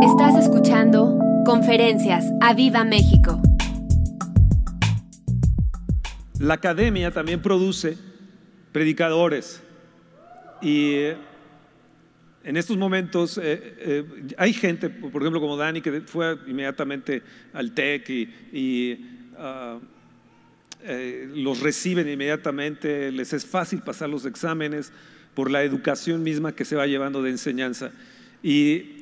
Estás escuchando Conferencias a Viva México. La academia también produce predicadores y eh, en estos momentos eh, eh, hay gente, por ejemplo como Dani, que fue inmediatamente al TEC y, ah, los reciben inmediatamente, les es fácil pasar los exámenes por la educación misma que se va llevando de enseñanza. Y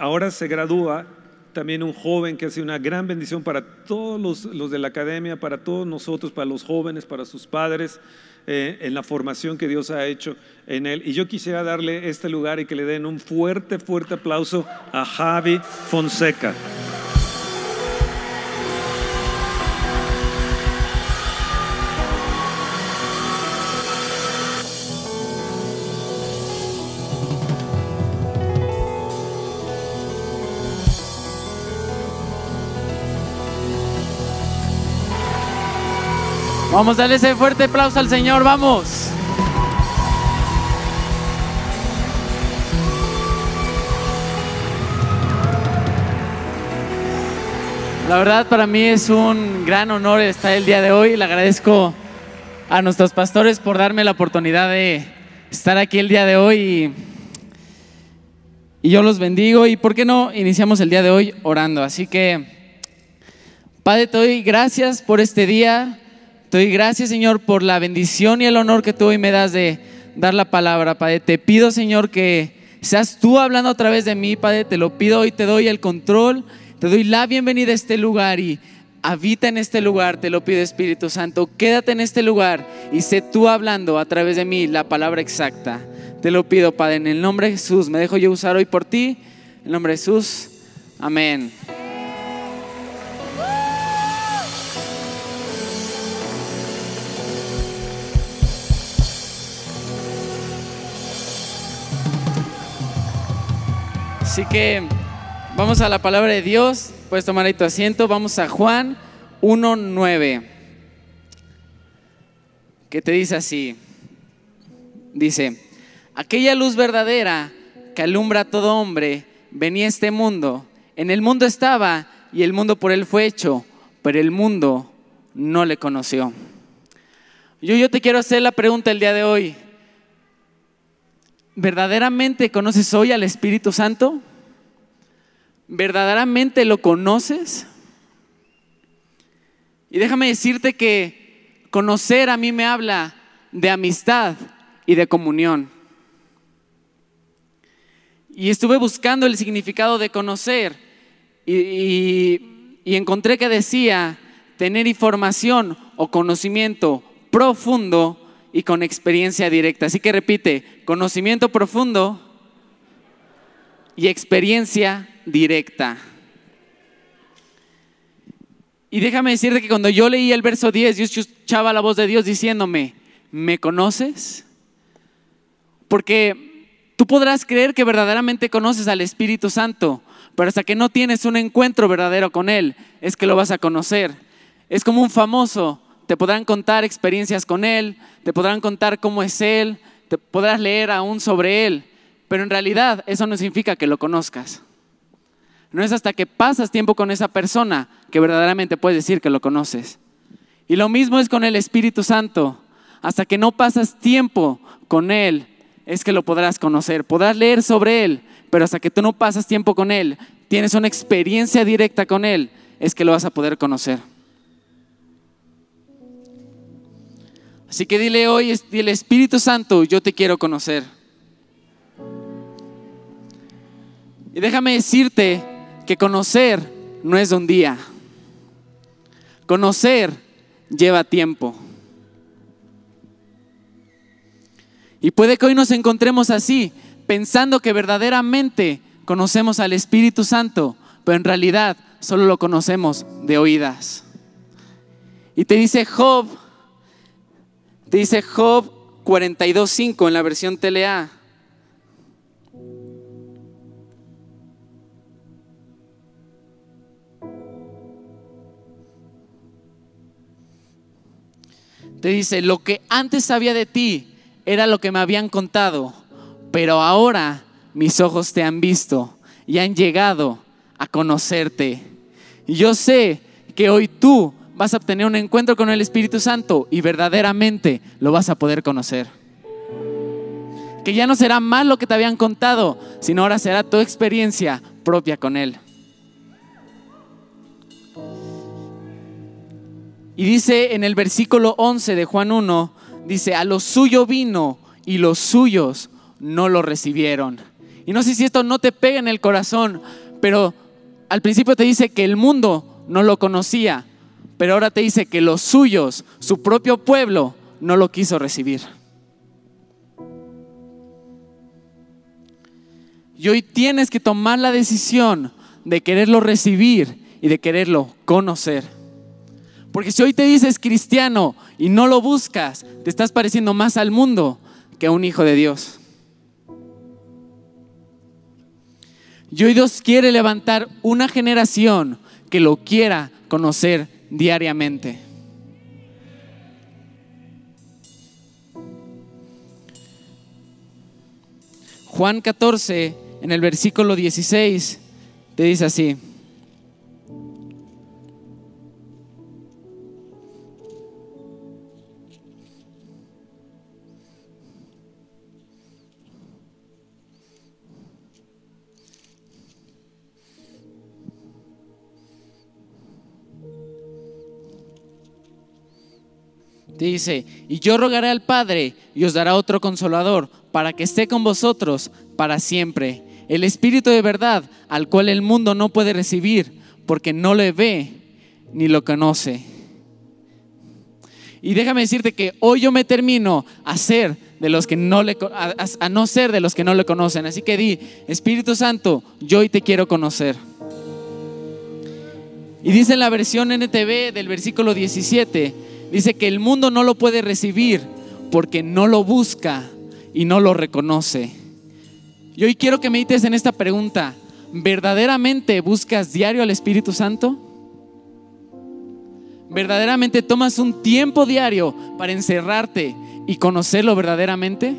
Ahora se gradúa también un joven que hace una gran bendición para todos los, de la academia, para todos nosotros, para los jóvenes, para sus padres, eh, en la formación que Dios ha hecho en él. Y yo quisiera darle este lugar y que le den un fuerte, fuerte aplauso a Javi Fonseca. Vamos a darle ese fuerte aplauso al Señor, vamos. La verdad para mí es un gran honor estar el día de hoy. Le agradezco a nuestros pastores por darme la oportunidad de estar aquí el día de hoy y, yo los bendigo y por qué no iniciamos el día de hoy orando. Así que, Padre, te doy gracias por este día. Te doy gracias, Señor, por la bendición y el honor que tú hoy me das de dar la palabra, Padre. Te pido, Señor, que seas tú hablando a través de mí, Padre. Te lo pido hoy, te doy el control, te doy la bienvenida a este lugar y habita en este lugar, te lo pido, Espíritu Santo. Quédate en este lugar y sé tú hablando a través de mí la palabra exacta. Te lo pido, Padre, en el nombre de Jesús. Me dejo yo usar hoy por ti. En el nombre de Jesús. Amén. Así que vamos a la palabra de Dios. Puedes tomar ahí tu asiento. Vamos a Juan 1.9. Que te dice así. Dice, aquella luz verdadera que alumbra a todo hombre venía a este mundo. En el mundo estaba y el mundo por él fue hecho, pero el mundo no le conoció. Yo, yo te quiero hacer la pregunta el día de hoy. ¿Verdaderamente conoces hoy al Espíritu Santo? ¿Verdaderamente lo conoces? Y déjame decirte que conocer a mí me habla de amistad y de comunión. Y estuve buscando el significado de conocer y, encontré que decía tener información o conocimiento profundo y con experiencia directa. Así que repite, conocimiento profundo y experiencia directa. Y déjame decirte que cuando yo leí el verso 10, yo escuchaba la voz de Dios diciéndome, ¿me conoces? Porque tú podrás creer que verdaderamente conoces al Espíritu Santo, pero hasta que no tienes un encuentro verdadero con Él, es que lo vas a conocer. Es como un famoso te podrán contar experiencias con Él, te podrán contar cómo es Él, te podrás leer aún sobre Él, pero en realidad eso no significa que lo conozcas. No es hasta que pasas tiempo con esa persona que verdaderamente puedes decir que lo conoces. Y lo mismo es con el Espíritu Santo. Hasta que no pasas tiempo con Él, es que lo podrás conocer. Podrás leer sobre Él, pero hasta que tú no pasas tiempo con Él, tienes una experiencia directa con Él, es que lo vas a poder conocer. Así que dile hoy, dile Espíritu Santo, yo te quiero conocer. Y déjame decirte que conocer no es un día. Conocer lleva tiempo. Y puede que hoy nos encontremos así, pensando que verdaderamente conocemos al Espíritu Santo, pero en realidad solo lo conocemos de oídas. Y te dice Job Dice Job 42.5 en la versión TLA. Te dice, lo que antes sabía de ti era lo que me habían contado, pero ahora mis ojos te han visto y han llegado a conocerte. Y yo sé que hoy tú vas a obtener un encuentro con el Espíritu Santo y verdaderamente lo vas a poder conocer. Que ya no será más lo que te habían contado, sino ahora será tu experiencia propia con Él. Y dice en el versículo 11 de Juan 1, dice, a lo suyo vino y los suyos no lo recibieron. Y no sé si esto no te pega en el corazón, pero al principio te dice que el mundo no lo conocía, pero ahora te dice que los suyos, su propio pueblo, no lo quiso recibir. Y hoy tienes que tomar la decisión de quererlo recibir y de quererlo conocer. Porque si hoy te dices cristiano y no lo buscas, te estás pareciendo más al mundo que a un hijo de Dios. Y hoy Dios quiere levantar una generación que lo quiera conocer diariamente. Juan 14, en el versículo 16, te dice así. Dice, y yo rogaré al Padre y os dará otro consolador para que esté con vosotros para siempre. El Espíritu de verdad al cual el mundo no puede recibir porque no le ve ni lo conoce. Y déjame decirte que hoy yo me termino a ser de los que no le a, no ser de los que no le conocen. Así que di, Espíritu Santo, yo hoy te quiero conocer. Y dice en la versión NTV del versículo 17, Dice que el mundo no lo puede recibir porque no lo busca y no lo reconoce. Y hoy quiero que medites en esta pregunta. ¿Verdaderamente buscas diario al Espíritu Santo? ¿Verdaderamente tomas un tiempo diario para encerrarte y conocerlo verdaderamente?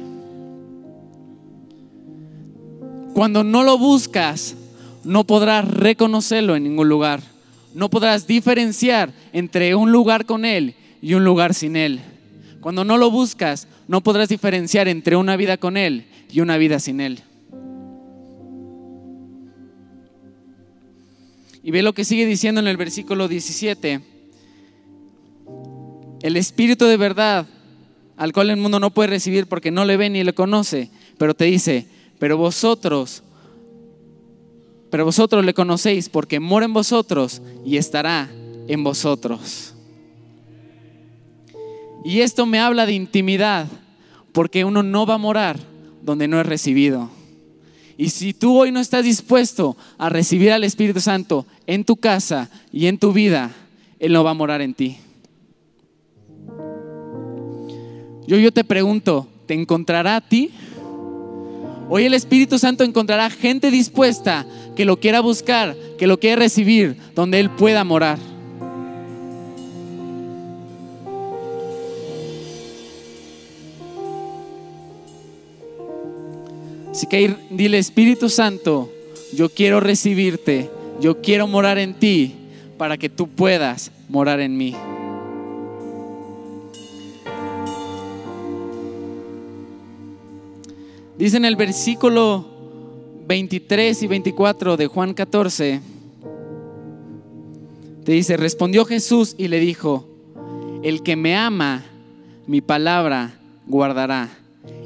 Cuando no lo buscas, no podrás reconocerlo en ningún lugar. No podrás diferenciar entre un lugar con Él y un lugar sin Él. Cuando no lo buscas, no podrás diferenciar entre una vida con Él y una vida sin Él. Y ve lo que sigue diciendo en el versículo 17. El Espíritu de verdad, al cual el mundo no puede recibir porque no le ve ni le conoce, pero te dice, pero vosotros, pero vosotros le conocéis porque mora en vosotros y estará en vosotros. Y esto me habla de intimidad, porque uno no va a morar donde no es recibido. Y si tú hoy no estás dispuesto a recibir al Espíritu Santo en tu casa y en tu vida, Él no va a morar en ti. Yo, yo te pregunto, ¿te encontrará a ti? Hoy el Espíritu Santo encontrará gente dispuesta que lo quiera buscar, que lo quiera recibir, donde Él pueda morar. Así que dile, Espíritu Santo, yo quiero recibirte, yo quiero morar en ti para que tú puedas morar en mí. Dice en el versículo 23 y 24 de Juan 14, te dice, respondió Jesús y le dijo, el que me ama, mi palabra guardará,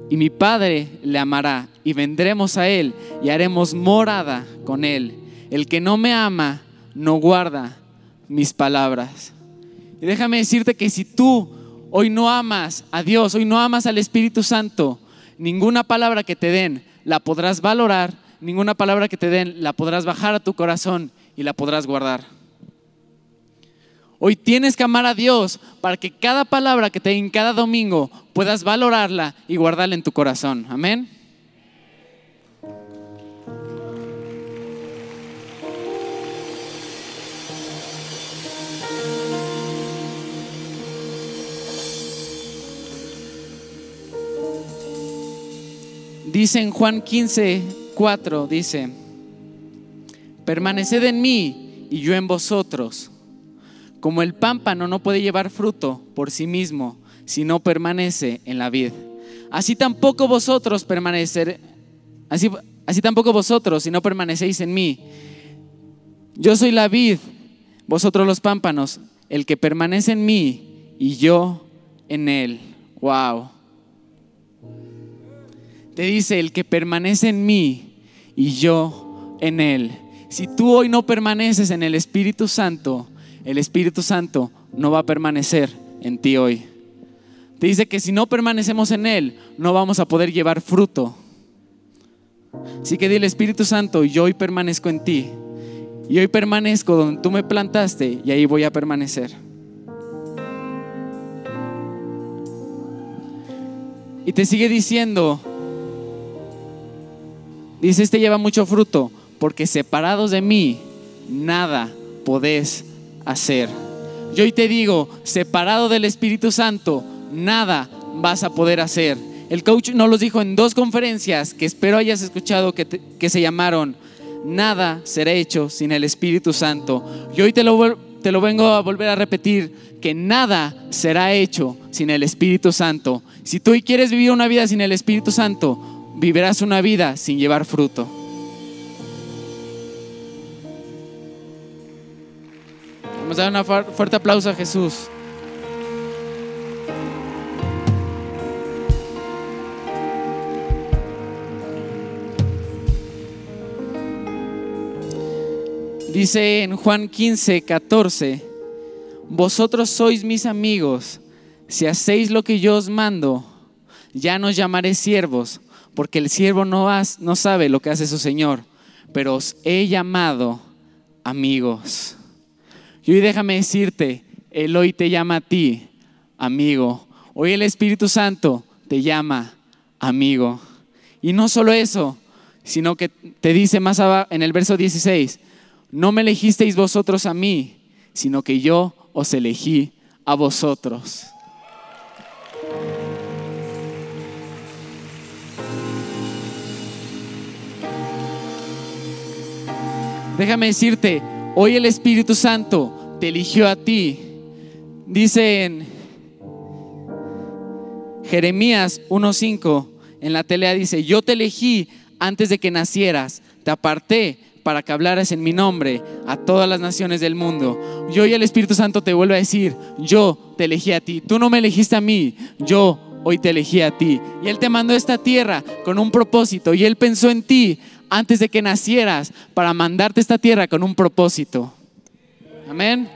y mi Padre le amará y vendremos a Él y haremos morada con Él. El que no me ama no guarda mis palabras. Y déjame decirte que si tú hoy no amas a Dios, hoy no amas al Espíritu Santo, ninguna palabra que te den la podrás valorar, ninguna palabra que te den la podrás bajar a tu corazón y la podrás guardar. Hoy tienes que amar a Dios para que cada palabra que te den cada domingo puedas valorarla y guardarla en tu corazón. Amén. Dice en Juan 15, 4, dice, permaneced en mí y yo en vosotros. Como el pámpano no puede llevar fruto por sí mismo si no permanece en la vid. Así tampoco vosotros permanecer, así, así tampoco vosotros si no permanecéis en mí. Yo soy la vid, vosotros los pámpanos, el que permanece en mí y yo en él. Wow. Te dice el que permanece en mí y yo en él. Si tú hoy no permaneces en el Espíritu Santo, el Espíritu Santo no va a permanecer en ti hoy. Te dice que si no permanecemos en Él, no vamos a poder llevar fruto. Así que dile, Espíritu Santo, yo hoy permanezco en ti. Y hoy permanezco donde tú me plantaste y ahí voy a permanecer. Y te sigue diciendo, dice, este lleva mucho fruto, porque separados de mí, nada podés hacer. Yo hoy te digo, separado del Espíritu Santo, nada vas a poder hacer. El coach nos los dijo en dos conferencias que espero hayas escuchado que, que se llamaron Nada será hecho sin el Espíritu Santo. Y hoy te lo, te lo vengo a volver a repetir, que nada será hecho sin el Espíritu Santo. Si tú hoy quieres vivir una vida sin el Espíritu Santo, vivirás una vida sin llevar fruto. Vamos a dar un fuerte aplauso a Jesús. Dice en Juan 15, 14, vosotros sois mis amigos, si hacéis lo que yo os mando, ya no llamaré siervos, porque el siervo no, no sabe lo que hace su Señor, pero os he llamado amigos. Y hoy déjame decirte, Él hoy te llama a ti, amigo. Hoy el Espíritu Santo te llama amigo. Y no solo eso, sino que te dice más abajo en el verso 16, no me elegisteis vosotros a mí, sino que yo os elegí a vosotros. Déjame decirte, hoy el Espíritu Santo te eligió a ti. Dice en Jeremías 1.5, en la telea dice, yo te elegí antes de que nacieras, te aparté para que hablaras en mi nombre a todas las naciones del mundo. Y hoy el Espíritu Santo te vuelve a decir, yo te elegí a ti, tú no me elegiste a mí, yo hoy te elegí a ti. Y Él te mandó a esta tierra con un propósito y Él pensó en ti antes de que nacieras para mandarte a esta tierra con un propósito. Amén.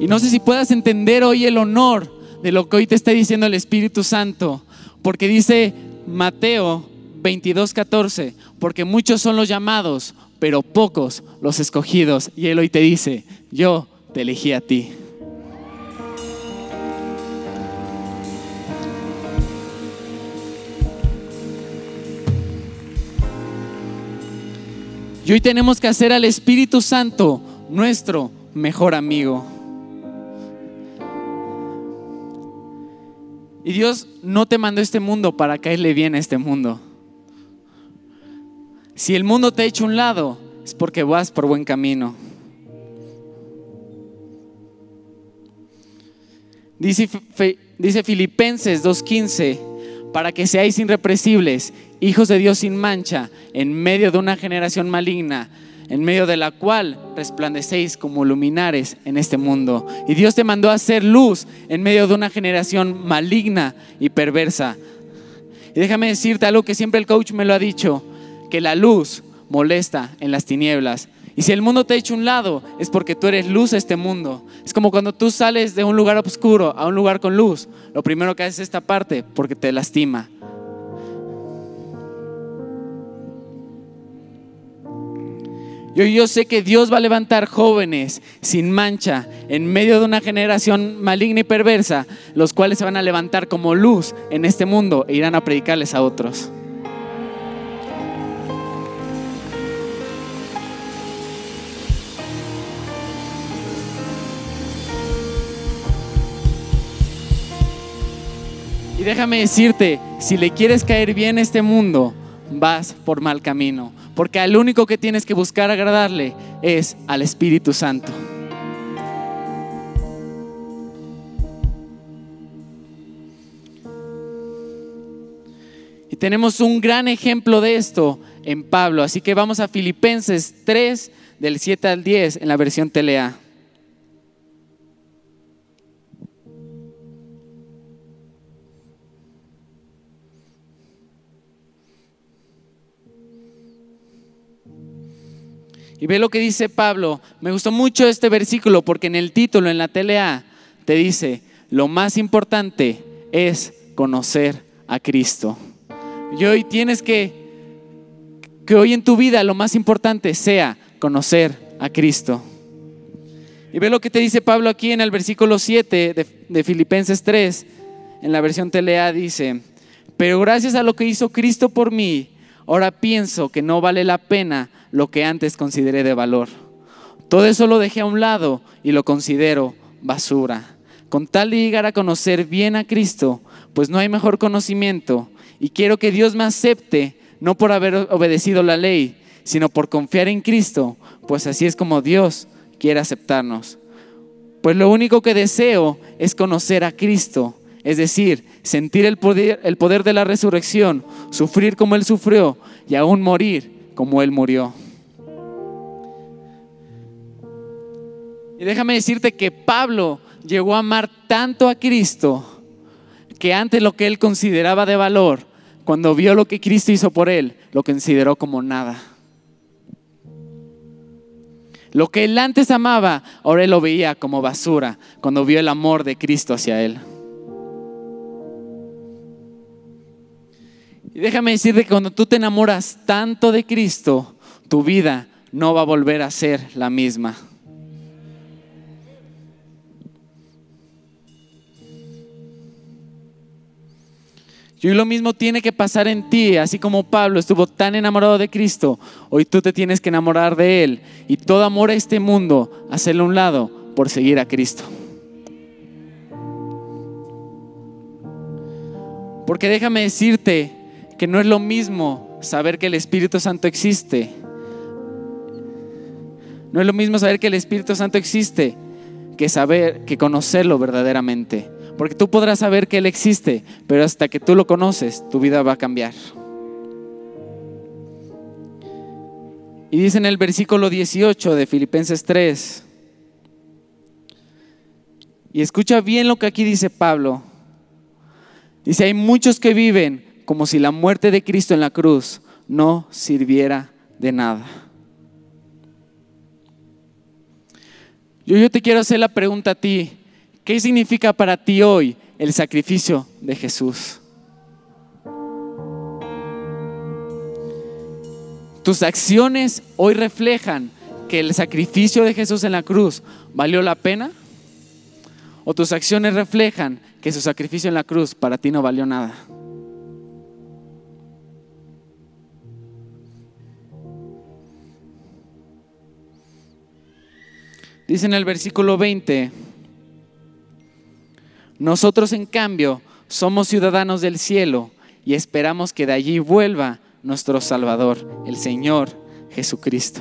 Y no sé si puedas entender hoy el honor de lo que hoy te está diciendo el Espíritu Santo, porque dice Mateo 22, 14, porque muchos son los llamados, pero pocos los escogidos. Y Él hoy te dice, yo te elegí a ti. Y hoy tenemos que hacer al Espíritu Santo nuestro mejor amigo. Y Dios no te mandó este mundo para caerle bien a este mundo. Si el mundo te ha hecho un lado, es porque vas por buen camino. Dice, Filipenses 2.15, para que seáis irrepresibles, hijos de Dios sin mancha, en medio de una generación maligna en medio de la cual resplandecéis como luminares en este mundo. Y Dios te mandó a hacer luz en medio de una generación maligna y perversa. Y déjame decirte algo que siempre el coach me lo ha dicho, que la luz molesta en las tinieblas. Y si el mundo te ha hecho un lado, es porque tú eres luz a este mundo. Es como cuando tú sales de un lugar oscuro a un lugar con luz. Lo primero que haces es esta parte porque te lastima. Yo, yo sé que Dios va a levantar jóvenes sin mancha en medio de una generación maligna y perversa, los cuales se van a levantar como luz en este mundo e irán a predicarles a otros. Y déjame decirte, si le quieres caer bien a este mundo, vas por mal camino, porque al único que tienes que buscar agradarle es al Espíritu Santo. Y tenemos un gran ejemplo de esto en Pablo, así que vamos a Filipenses 3 del 7 al 10 en la versión Telea. Y ve lo que dice Pablo. Me gustó mucho este versículo porque en el título, en la TLA, te dice, lo más importante es conocer a Cristo. Y hoy tienes que, que hoy en tu vida lo más importante sea conocer a Cristo. Y ve lo que te dice Pablo aquí en el versículo 7 de, Filipenses 3, en la versión TLA dice, pero gracias a lo que hizo Cristo por mí, ahora pienso que no vale la pena lo que antes consideré de valor. Todo eso lo dejé a un lado y lo considero basura. Con tal de llegar a conocer bien a Cristo, pues no hay mejor conocimiento. Y quiero que Dios me acepte, no por haber obedecido la ley, sino por confiar en Cristo, pues así es como Dios quiere aceptarnos. Pues lo único que deseo es conocer a Cristo, es decir, sentir el poder, el poder de la resurrección, sufrir como Él sufrió y aún morir como Él murió. Y déjame decirte que Pablo llegó a amar tanto a Cristo que antes lo que él consideraba de valor, cuando vio lo que Cristo hizo por él, lo consideró como nada. Lo que él antes amaba, ahora lo veía como basura cuando vio el amor de Cristo hacia él. Y déjame decirte que cuando tú te enamoras tanto de Cristo, tu vida no va a volver a ser la misma. Y lo mismo tiene que pasar en ti, así como Pablo estuvo tan enamorado de Cristo, hoy tú te tienes que enamorar de Él y todo amor a este mundo, hacerlo a un lado por seguir a Cristo. Porque déjame decirte que no es lo mismo saber que el Espíritu Santo existe. No es lo mismo saber que el Espíritu Santo existe que saber, que conocerlo verdaderamente. Porque tú podrás saber que Él existe, pero hasta que tú lo conoces, tu vida va a cambiar. Y dice en el versículo 18 de Filipenses 3, y escucha bien lo que aquí dice Pablo. Dice, hay muchos que viven como si la muerte de Cristo en la cruz no sirviera de nada. Yo, te quiero hacer la pregunta a ti, ¿Qué significa para ti hoy el sacrificio de Jesús? ¿Tus acciones hoy reflejan que el sacrificio de Jesús en la cruz valió la pena? ¿O tus acciones reflejan que su sacrificio en la cruz para ti no valió nada? Dice en el versículo 20, nosotros, en cambio, somos ciudadanos del cielo y esperamos que de allí vuelva nuestro Salvador, el Señor Jesucristo.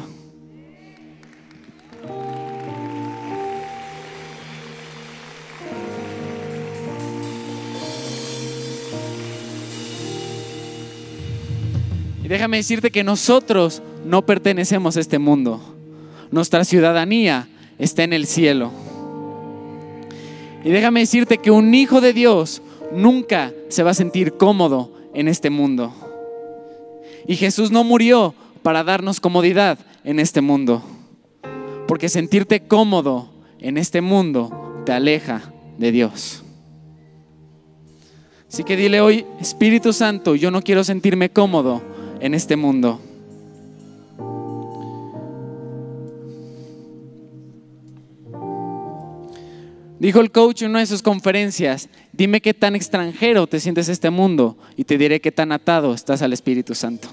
Y déjame decirte que nosotros no pertenecemos a este mundo. Nuestra ciudadanía está en el cielo. Y déjame decirte que un hijo de Dios nunca se va a sentir cómodo en este mundo. Y Jesús no murió para darnos comodidad en este mundo. Porque sentirte cómodo en este mundo te aleja de Dios. Así que dile hoy, Espíritu Santo, yo no quiero sentirme cómodo en este mundo. Dijo el coach en una de sus conferencias, dime qué tan extranjero te sientes este mundo y te diré qué tan atado estás al Espíritu Santo.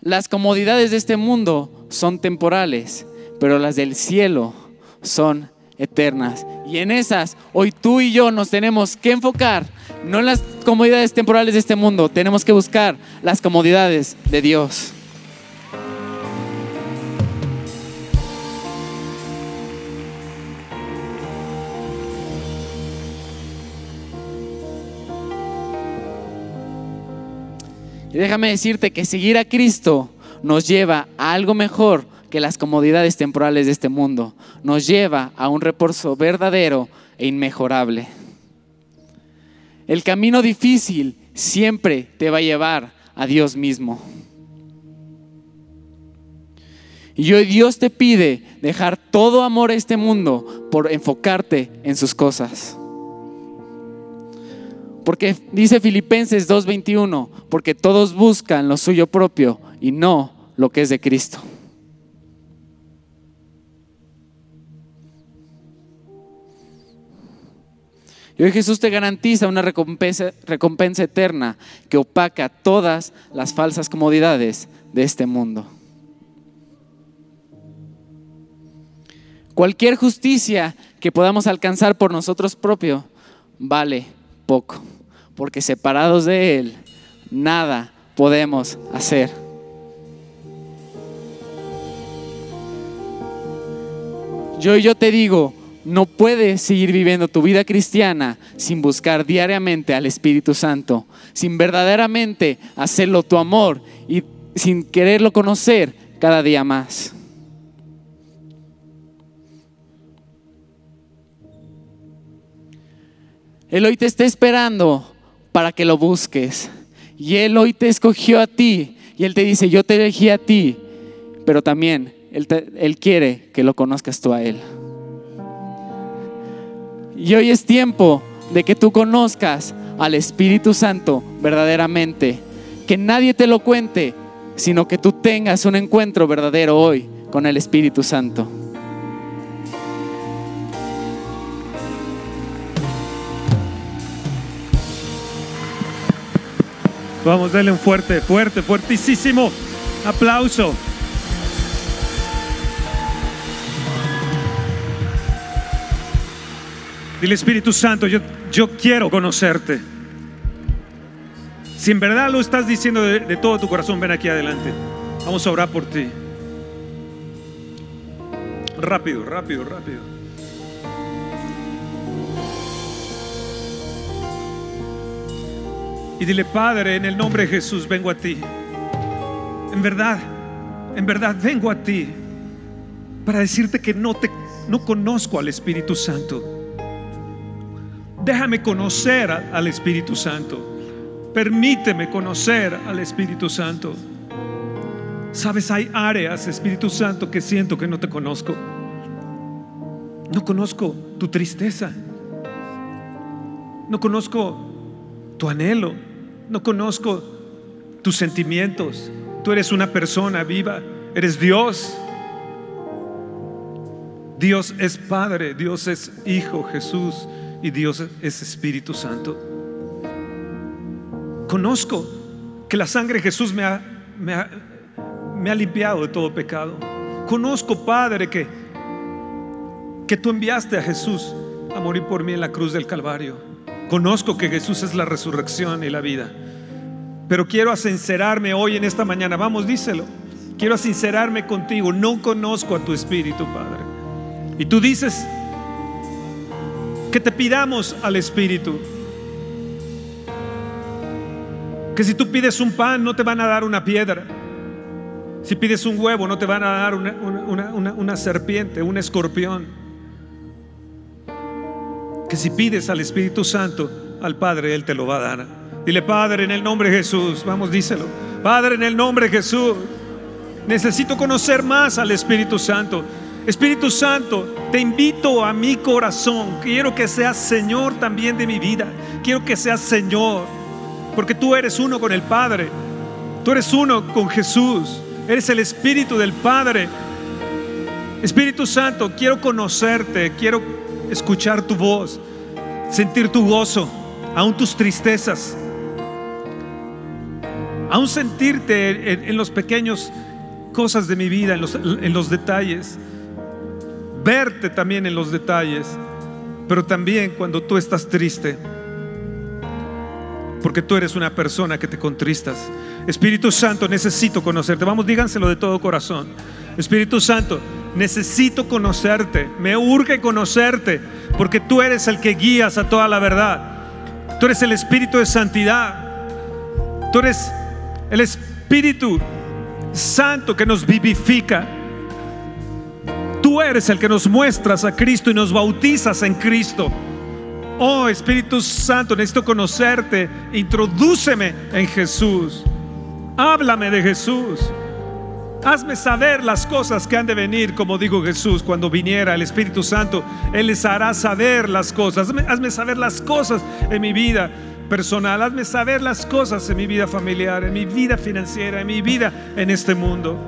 Las comodidades de este mundo son temporales, pero las del cielo son eternas. Y en esas, hoy tú y yo nos tenemos que enfocar, no en las comodidades temporales de este mundo, tenemos que buscar las comodidades de Dios. Y déjame decirte que seguir a Cristo nos lleva a algo mejor que las comodidades temporales de este mundo. Nos lleva a un reposo verdadero e inmejorable. El camino difícil siempre te va a llevar a Dios mismo. Y hoy Dios te pide dejar todo amor a este mundo por enfocarte en sus cosas. Porque dice Filipenses 2:21, porque todos buscan lo suyo propio y no lo que es de Cristo. Y hoy Jesús te garantiza una recompensa, eterna que opaca todas las falsas comodidades de este mundo. Cualquier justicia que podamos alcanzar por nosotros propios vale poco, porque separados de Él, nada podemos hacer. Yo yo te digo, no puedes seguir viviendo tu vida cristiana sin buscar diariamente al Espíritu Santo, sin verdaderamente hacerlo tu amor y sin quererlo conocer cada día más. Él hoy te está esperando para que lo busques. Y Él hoy te escogió a ti. Y Él te dice, yo te elegí a ti. Pero también Él, él quiere que lo conozcas tú a Él. Y hoy es tiempo de que tú conozcas al Espíritu Santo verdaderamente. Que nadie te lo cuente, sino que tú tengas un encuentro verdadero hoy con el Espíritu Santo. Vamos, denle un fuerte, fuerte, fuertísimo aplauso. Dile Espíritu Santo, yo, yo quiero conocerte. Si en verdad lo estás diciendo de, de todo tu corazón, ven aquí adelante. Vamos a orar por ti. Rápido, rápido, rápido. Y dile, Padre, en el nombre de Jesús vengo a ti. En verdad, en verdad vengo a ti para decirte que no te no conozco al Espíritu Santo. Déjame conocer al Espíritu Santo. Permíteme conocer al Espíritu Santo. Sabes, hay áreas, Espíritu Santo, que siento que no te conozco. No conozco tu tristeza. No conozco tu anhelo. No conozco tus sentimientos. Tú eres una persona viva. Eres Dios. Dios es Padre, Dios es Hijo Jesús y Dios es Espíritu Santo. Conozco que la sangre de Jesús me ha, me ha, me ha limpiado de todo pecado. Conozco, Padre, que, que tú enviaste a Jesús a morir por mí en la cruz del Calvario. Conozco que Jesús es la resurrección y la vida. Pero quiero sincerarme hoy en esta mañana. Vamos, díselo. Quiero sincerarme contigo. No conozco a tu Espíritu, Padre. Y tú dices que te pidamos al Espíritu. Que si tú pides un pan, no te van a dar una piedra. Si pides un huevo, no te van a dar una, una- una- una serpiente, un escorpión. Que si pides al Espíritu Santo, al Padre, Él te lo va a dar. Dile, Padre, en el nombre de Jesús, vamos, díselo. Padre, en el nombre de Jesús, necesito conocer más al Espíritu Santo. Espíritu Santo, te invito a mi corazón. Quiero que seas Señor también de mi vida. Quiero que seas Señor, porque tú eres uno con el Padre. Tú eres uno con Jesús. Eres el Espíritu del Padre. Espíritu Santo, quiero conocerte, quiero escuchar tu voz, sentir tu gozo, aún tus tristezas, aún sentirte en, en los pequeños cosas de mi vida, en los, en los detalles, verte también en los detalles. pero también cuando tú estás triste, porque tú eres una persona que te contristas. Espíritu Santo, necesito conocerte. Vamos, díganselo de todo corazón. Espíritu Santo, necesito conocerte. Me urge conocerte, porque tú eres el que guías a toda la verdad. Tú eres el Espíritu de santidad. Tú eres el Espíritu Santo que nos vivifica. Tú eres el que nos muestras a Cristo y nos bautizas en Cristo. Oh Espíritu Santo, necesito conocerte. Introdúceme en Jesús. Háblame de Jesús. Hazme saber las cosas que han de venir, como dijo Jesús, cuando viniera el Espíritu Santo, Él les hará saber las cosas. Hazme, hazme, saber las cosas en mi vida personal, hazme saber las cosas en mi vida familiar, en mi vida financiera, en mi vida en este mundo.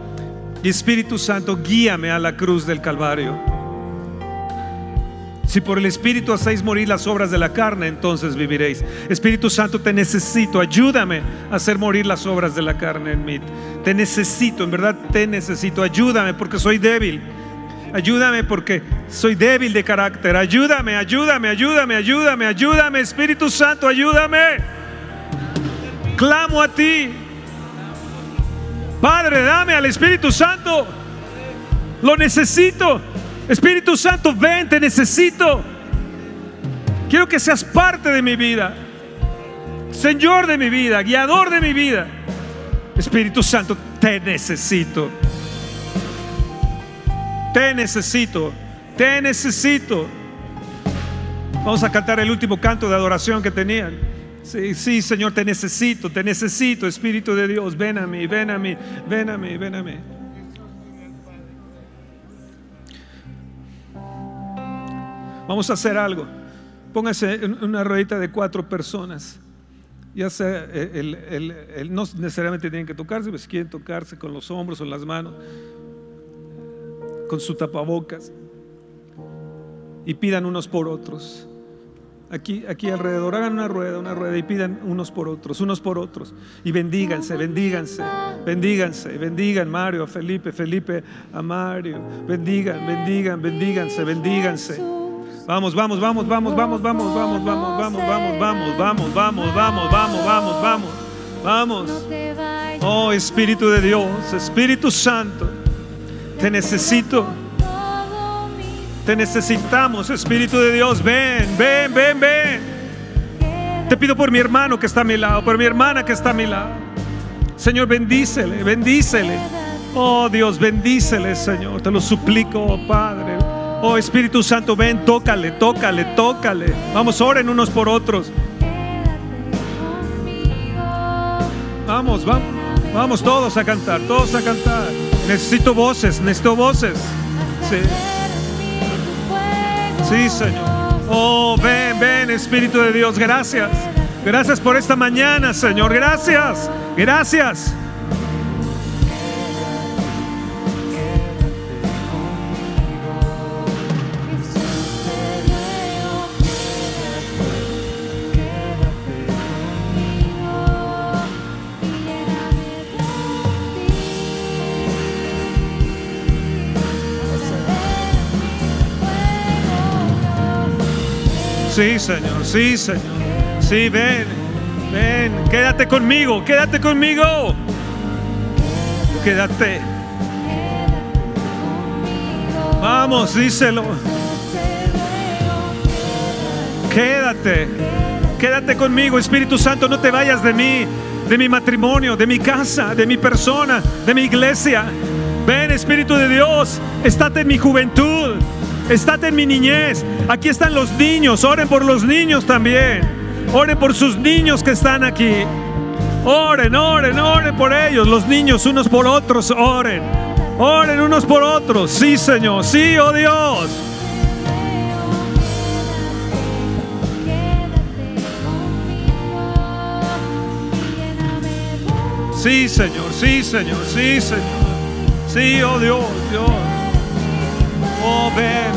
Y Espíritu Santo, guíame a la cruz del Calvario. Si por el Espíritu hacéis morir las obras de la carne, entonces viviréis. Espíritu Santo, te necesito. Ayúdame a hacer morir las obras de la carne en mí. Te necesito, en verdad te necesito. Ayúdame porque soy débil. Ayúdame porque soy débil de carácter. Ayúdame, ayúdame, ayúdame, ayúdame, ayúdame. Espíritu Santo, ayúdame. Clamo a ti. Padre, dame al Espíritu Santo. Lo necesito. Espíritu Santo, ven, te necesito. Quiero que seas parte de mi vida. Señor de mi vida, guiador de mi vida. Espíritu Santo, te necesito. Te necesito. Te necesito. Vamos a cantar el último canto de adoración que tenían. Sí, sí, Señor, te necesito, te necesito, Espíritu de Dios. Ven a mí, ven a mí, ven a mí, ven a mí. Vamos a hacer algo. Póngase una ruedita de cuatro personas. Ya sea, el, no necesariamente tienen que tocarse, pero si quieren tocarse con los hombros o las manos, con su tapabocas, y pidan unos por otros. Aquí, aquí alrededor, hagan una rueda, una rueda y pidan unos por otros, unos por otros. Y bendíganse, bendíganse, bendíganse, bendigan Mario, a Felipe, Felipe a Mario. Bendigan, bendigan, bendíganse, bendíganse. Vamos, vamos, vamos, vamos, vamos, vamos, vamos, vamos, vamos, vamos, vamos, vamos, vamos, vamos, vamos, vamos, vamos, vamos. Oh Espíritu de Dios, Espíritu Santo, te necesito. Te necesitamos, Espíritu de Dios. Ven, ven, ven, ven. Te pido por mi hermano que está a mi lado, por mi hermana que está a mi lado. Señor, bendícele, bendícele. Oh Dios, bendícele, Señor. Te lo suplico, Padre. Oh Espíritu Santo, ven, tócale, tócale, tócale. Vamos, oren unos por otros. Vamos, vamos, vamos todos a cantar, todos a cantar. Necesito voces, necesito voces. Sí. Sí, Señor. Oh, ven, ven, Espíritu de Dios, gracias. Gracias por esta mañana, Señor. Gracias, gracias. Sí, Señor, sí, Señor. Sí, ven, ven, quédate conmigo, quédate conmigo. Quédate. Vamos, díselo. Quédate. Quédate conmigo, Espíritu Santo, no te vayas de mí, de mi matrimonio, de mi casa, de mi persona, de mi iglesia. Ven, Espíritu de Dios, estate en mi juventud. Estate en mi niñez. Aquí están los niños. Oren por los niños también. Oren por sus niños que están aquí. Oren, oren, oren por ellos. Los niños unos por otros. Oren. Oren unos por otros. Sí, Señor. Sí, oh Dios. Sí, Señor. Sí, Señor. Sí, Señor. Sí, oh Dios, Dios. Oh, ven,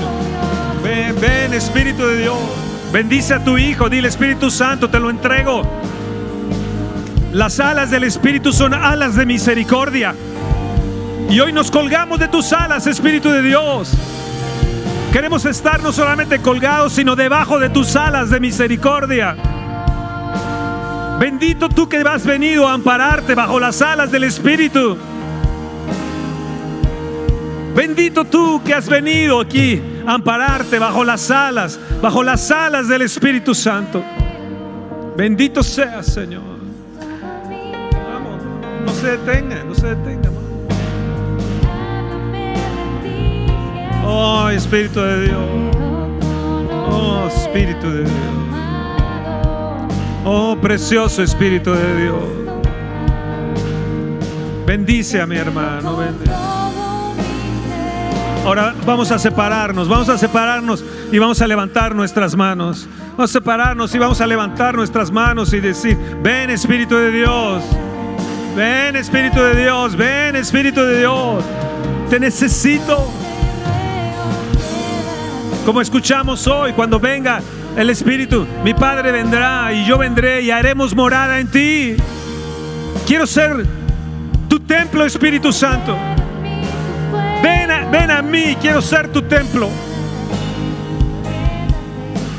ven, ven, Espíritu de Dios. Bendice a tu Hijo, dile Espíritu Santo, te lo entrego. Las alas del Espíritu son alas de misericordia. Y hoy nos colgamos de tus alas, Espíritu de Dios. Queremos estar no solamente colgados, sino debajo de tus alas de misericordia. Bendito tú que has venido a ampararte bajo las alas del Espíritu. Bendito tú que has venido aquí a ampararte bajo las alas, bajo las alas del Espíritu Santo. Bendito seas, Señor. Vamos, no se detenga, no se detenga. Oh, Espíritu de Dios. Oh, Espíritu de Dios. Oh, precioso Espíritu de Dios. Bendice a mi hermano. Bendice. Ahora vamos a separarnos, vamos a separarnos y vamos a levantar nuestras manos. Vamos a separarnos y vamos a levantar nuestras manos y decir, ven Espíritu de Dios, ven Espíritu de Dios, ven Espíritu de Dios, te necesito. Como escuchamos hoy, cuando venga el Espíritu, mi Padre vendrá y yo vendré y haremos morada en ti. Quiero ser tu templo, Espíritu Santo. Ven a, ven a mí, quiero ser tu templo.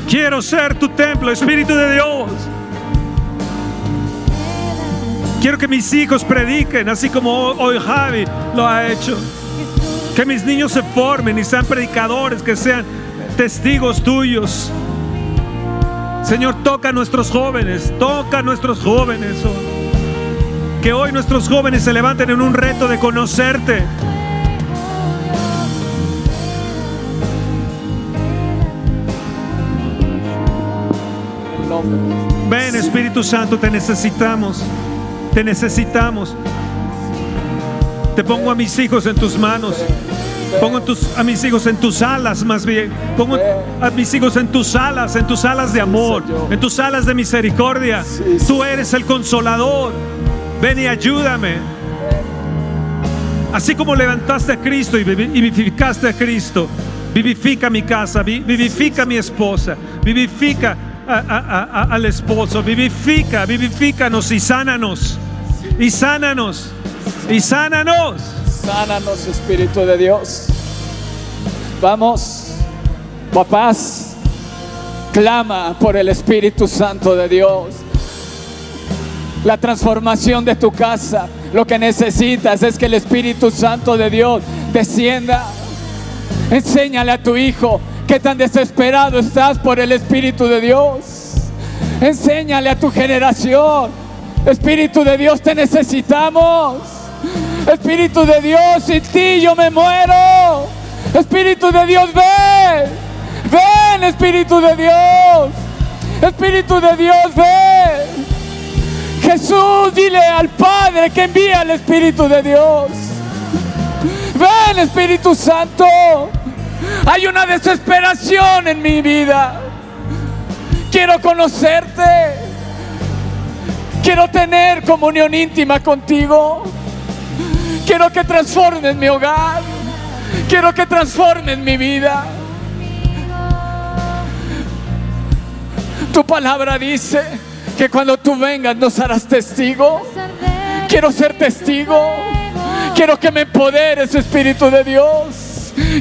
Quiero ser tu templo, Espíritu de Dios. Quiero que mis hijos prediquen, así como hoy Javi lo ha hecho. Que mis niños se formen y sean predicadores, que sean testigos tuyos. Señor, toca a nuestros jóvenes, toca a nuestros jóvenes. Que hoy nuestros jóvenes se levanten en un reto de conocerte. Ven Espíritu Santo, te necesitamos. Te necesitamos. Te pongo a mis hijos en tus manos. Pongo a mis hijos en tus alas más bien. Pongo a mis hijos en tus alas, en tus alas de amor, en tus alas de misericordia. Tú eres el consolador. Ven y ayúdame. Así como levantaste a Cristo y vivi- y vivificaste a Cristo, vivifica mi casa, vi- vivifica mi esposa, vivifica al esposo, vivifica, vivifícanos y sánanos, y sánanos, y sánanos. Sánanos, Espíritu de Dios. Vamos, papás, clama por el Espíritu Santo de Dios. La transformación de tu casa, lo que necesitas es que el Espíritu Santo de Dios descienda. Enséñale a tu hijo que tan desesperado estás por el Espíritu de Dios. Enséñale a tu generación. Espíritu de Dios, te necesitamos. Espíritu de Dios, sin ti yo me muero. Espíritu de Dios, ven. Ven, Espíritu de Dios. Espíritu de Dios, ven. Jesús, dile al Padre que envía al Espíritu de Dios. Ven, Espíritu Santo. Hay una desesperación en mi vida. Quiero conocerte. Quiero tener comunión íntima contigo. Quiero que transformes mi hogar. Quiero que transformes mi vida. Tu palabra dice que cuando tú vengas nos harás testigo. Quiero ser testigo. Quiero que me empoderes, Espíritu de Dios.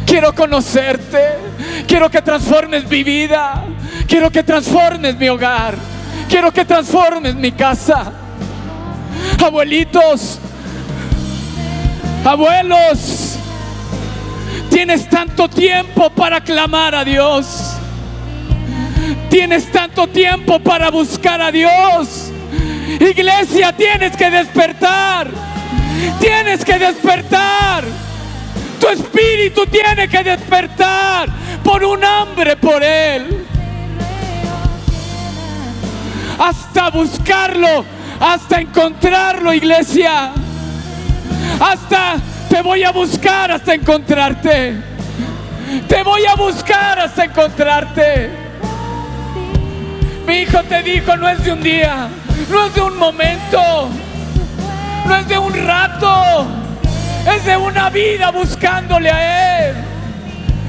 Quiero conocerte. Quiero que transformes mi vida. Quiero que transformes mi hogar. Quiero que transformes mi casa. Abuelitos, abuelos, tienes tanto tiempo para clamar a Dios. Tienes tanto tiempo para buscar a Dios. Iglesia, tienes que despertar. Tienes que despertar. Tu espíritu tiene que despertar por un hambre por Él. Hasta buscarlo, hasta encontrarlo, iglesia. Hasta te voy a buscar hasta encontrarte. Te voy a buscar hasta encontrarte. Mi hijo te dijo, no es de un día, no es de un momento, no es de un rato, es de una vida buscándole a Él.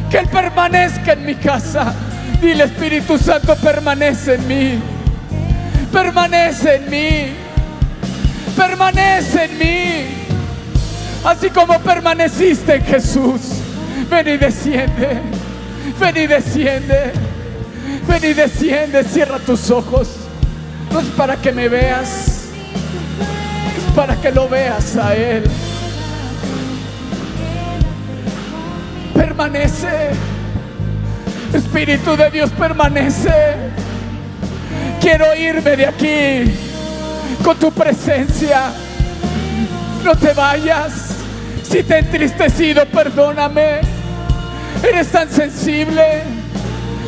Que Él permanezca en mi casa. Dile, Espíritu Santo, permanece en mí. Permanece en mí. Permanece en mí. Así como permaneciste en Jesús. Ven y desciende. Ven y desciende. Ven y desciende. Cierra tus ojos. No es para que me veas. Es para que lo veas a Él. Permanece. Espíritu de Dios permanece. Quiero irme de aquí con tu presencia. No te vayas. Si te he entristecido, perdóname. Eres tan sensible.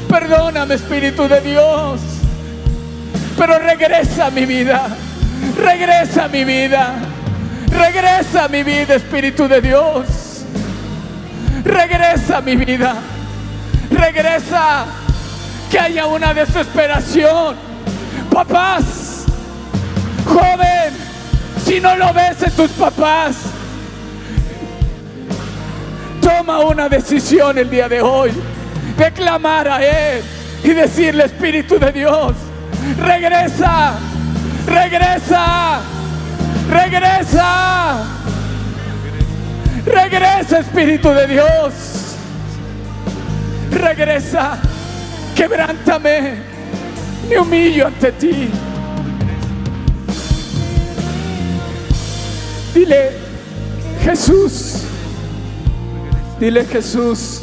Perdóname, Espíritu de Dios. Pero regresa a mi vida. Regresa a mi vida. Regresa a mi vida, Espíritu de Dios. Regresa mi vida. Regresa. Que haya una desesperación. Papás. Joven. Si no lo ves en tus papás. Toma una decisión el día de hoy. De clamar a Él. Y decirle, Espíritu de Dios. Regresa. Regresa. Regresa. Regresa, Espíritu de Dios. Regresa. Quebrántame. Me humillo ante ti. Dile, Jesús. Dile, Jesús,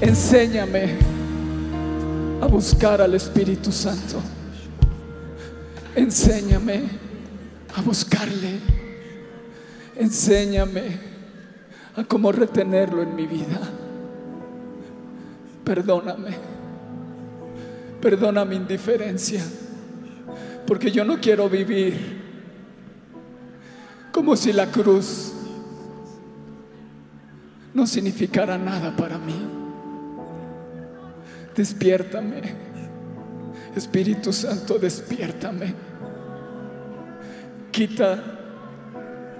enséñame a buscar al Espíritu Santo. Enséñame a buscarle. Enséñame a cómo retenerlo en mi vida. Perdóname. Perdona mi indiferencia. Porque yo no quiero vivir como si la cruz no significara nada para mí. Despiértame. Espíritu Santo, despiértame. Quita,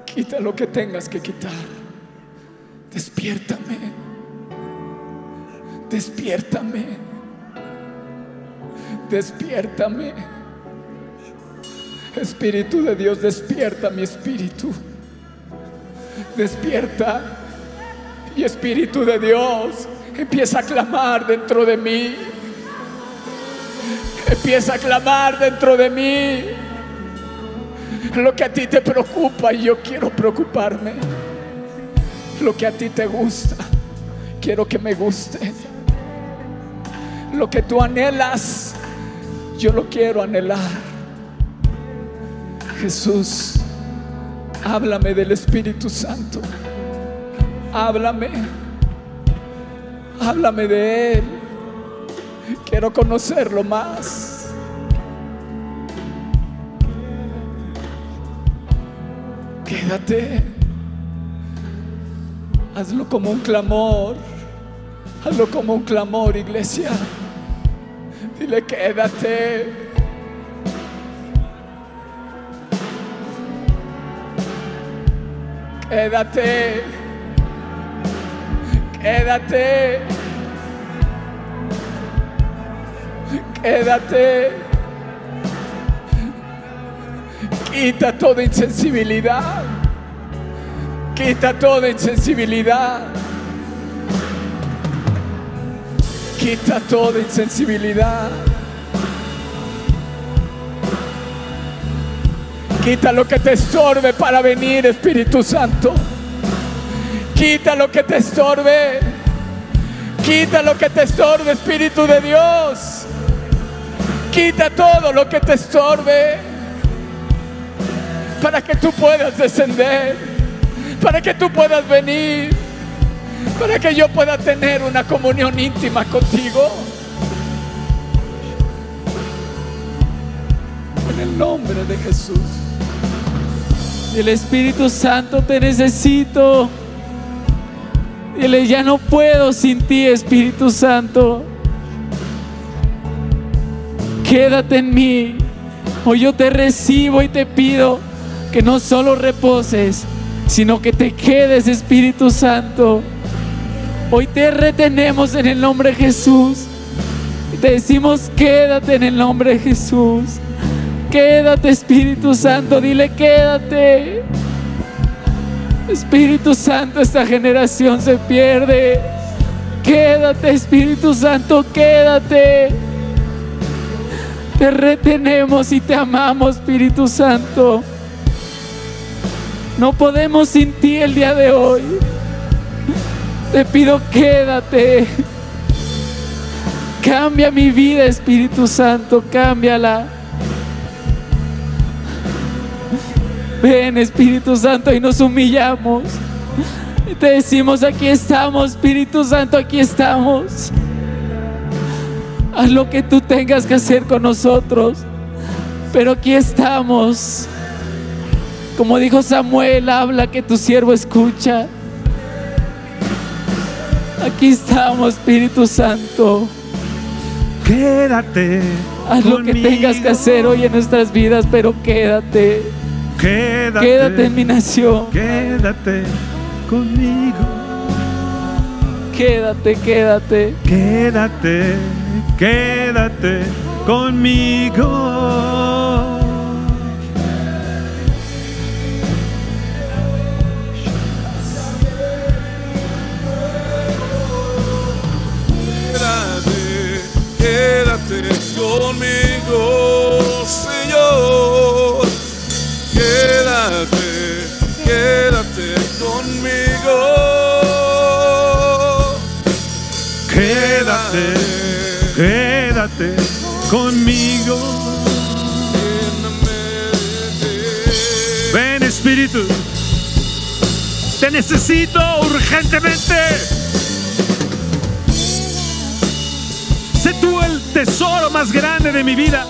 quita lo que tengas que quitar. Despiértame. Despiértame. Despiértame. Espíritu de Dios, despierta mi espíritu. Despierta. Y Espíritu de Dios, empieza a clamar dentro de mí. Empieza a clamar dentro de mí. Lo que a ti te preocupa yo quiero preocuparme. Lo que a ti te gusta, quiero que me guste. Lo que tú anhelas, yo lo quiero anhelar. Jesús, háblame del Espíritu Santo. Háblame. Háblame de Él. Quiero conocerlo más. Quédate. Hazlo como un clamor. Hazlo como un clamor, iglesia. Dile, quédate. Quédate. Quédate. Quédate. Quita toda insensibilidad. Quita toda insensibilidad. Quita toda insensibilidad. Quita lo que te estorbe para venir, Espíritu Santo. Quita lo que te estorbe. Quita lo que te estorbe, Espíritu de Dios. Quita todo lo que te estorbe. Para que tú puedas descender. Para que tú puedas venir. Para que yo pueda tener una comunión íntima contigo. En el nombre de Jesús. El Espíritu Santo te necesito. Dile, ya no puedo sin ti, Espíritu Santo. Quédate en mí. Hoy yo te recibo y te pido que no solo reposes, sino que te quedes, Espíritu Santo. Hoy te retenemos en el nombre de Jesús. Te decimos, quédate en el nombre de Jesús. Quédate, Espíritu Santo. Dile, quédate. Espíritu Santo, esta generación se pierde. Quédate, Espíritu Santo, quédate. Te retenemos y te amamos, Espíritu Santo. No podemos sin ti el día de hoy. Te pido, quédate. Cambia mi vida, Espíritu Santo, cámbiala. Ven, Espíritu Santo, y nos humillamos. Y te decimos, aquí estamos, Espíritu Santo, aquí estamos. Haz lo que tú tengas que hacer con nosotros. Pero aquí estamos. Como dijo Samuel, habla que tu siervo escucha. Aquí estamos, Espíritu Santo. Quédate. Haz lo que tengas que hacer hoy en nuestras vidas, pero quédate. Quédate. Quédate en mi nación. Quédate conmigo. Quédate, quédate. Quédate quédate conmigo. Conmigo, Señor. Quédate, quédate conmigo. Quédate quédate conmigo. Ven Espíritu, te necesito urgentemente. Tesoro más grande de mi vida.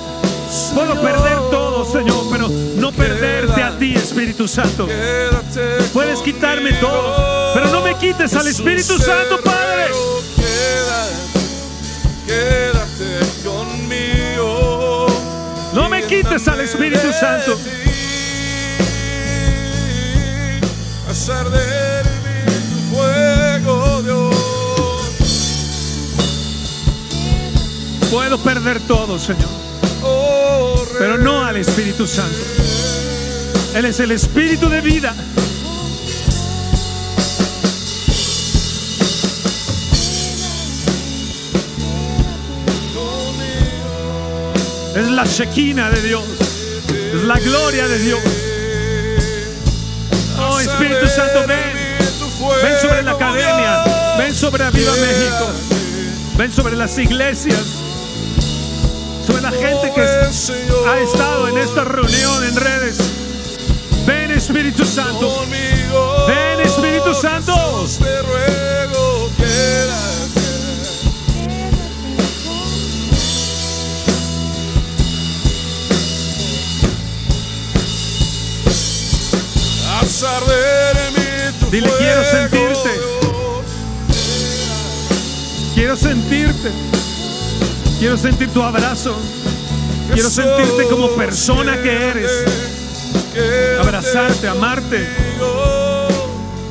Puedo perder todo, Señor, pero no perderte a ti, Espíritu Santo. Puedes quitarme todo, pero no me quites al Espíritu Santo, Padre. Quédate conmigo. No me quites al Espíritu Santo. Puedo perder todo, Señor. Pero no al Espíritu Santo. Él es el Espíritu de vida. Es la Shekinah de Dios. Es la gloria de Dios. Oh Espíritu Santo, ven. Ven sobre la academia. Ven sobre Aviva México. Ven sobre las iglesias. Gente que ha estado en esta reunión en redes. Ven Espíritu Santo. Ven Espíritu Santo. Te ruego, Dile, quiero sentirte. Quiero sentirte. Quiero sentir tu abrazo. Quiero sentirte como persona que eres. Abrazarte, amarte.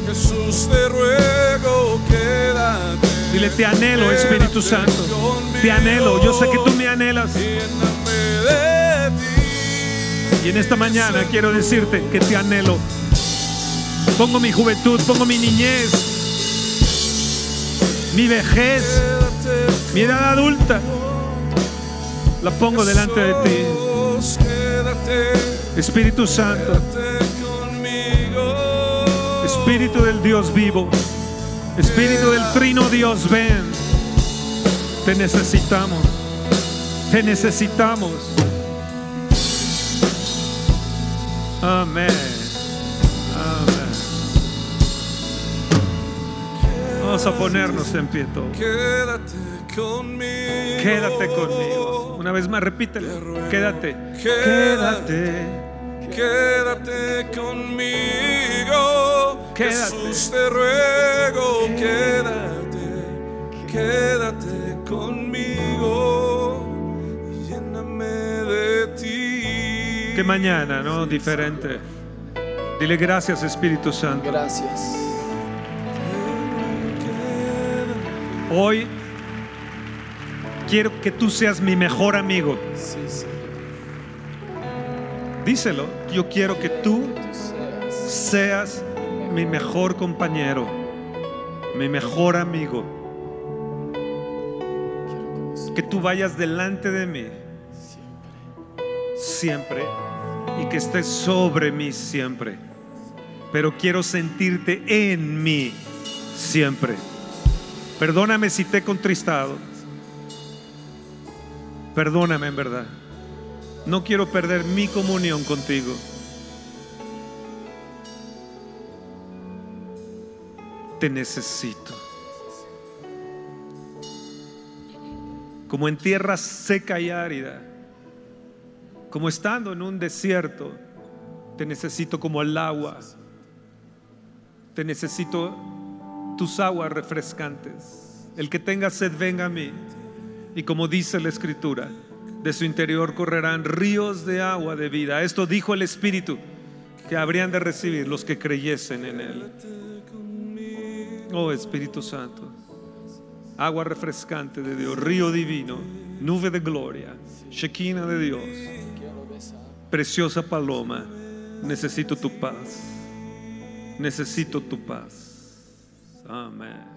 Jesús te ruego, quédate. Dile, te anhelo, Espíritu Santo. Te anhelo. Yo sé que tú me anhelas. Y en esta mañana quiero decirte que te anhelo pongo mi juventud, pongo mi niñez, mi vejez, mi edad adulta, la pongo delante de ti. Espíritu Santo, Espíritu del Dios vivo, Espíritu del Trino Dios, ven. Te necesitamos, te necesitamos. Amén. Vamos a ponernos en pie todos. Quédate conmigo. Quédate conmigo. Una vez más, repítelo. Quédate. Quédate. Quédate conmigo. Quédate. Jesús te ruego, quédate. Quédate conmigo. Lléname de ti. Que mañana, ¿no? Diferente. Dile gracias, Espíritu Santo. Gracias. Hoy quiero que tú seas mi mejor amigo. Díselo, yo quiero que tú seas mi mejor compañero, mi mejor amigo. que tú vayas delante de mí siempre y que estés sobre mí siempre. Pero quiero sentirte en mí siempre. Perdóname si te he contristado. Perdóname en verdad. No quiero perder mi comunión contigo. Te necesito. Como en tierra seca y árida, como estando en un desierto, te necesito como el agua. Te necesito tus aguas refrescantes. El que tenga sed, venga a mí. Y como dice la escritura, de su interior correrán ríos de agua de vida. Esto dijo el Espíritu que habrían de recibir los que creyesen en Él. Oh Espíritu Santo, agua refrescante de Dios, río divino, nube de gloria, Shekinah de Dios, preciosa paloma, necesito tu paz, necesito tu paz. Amén.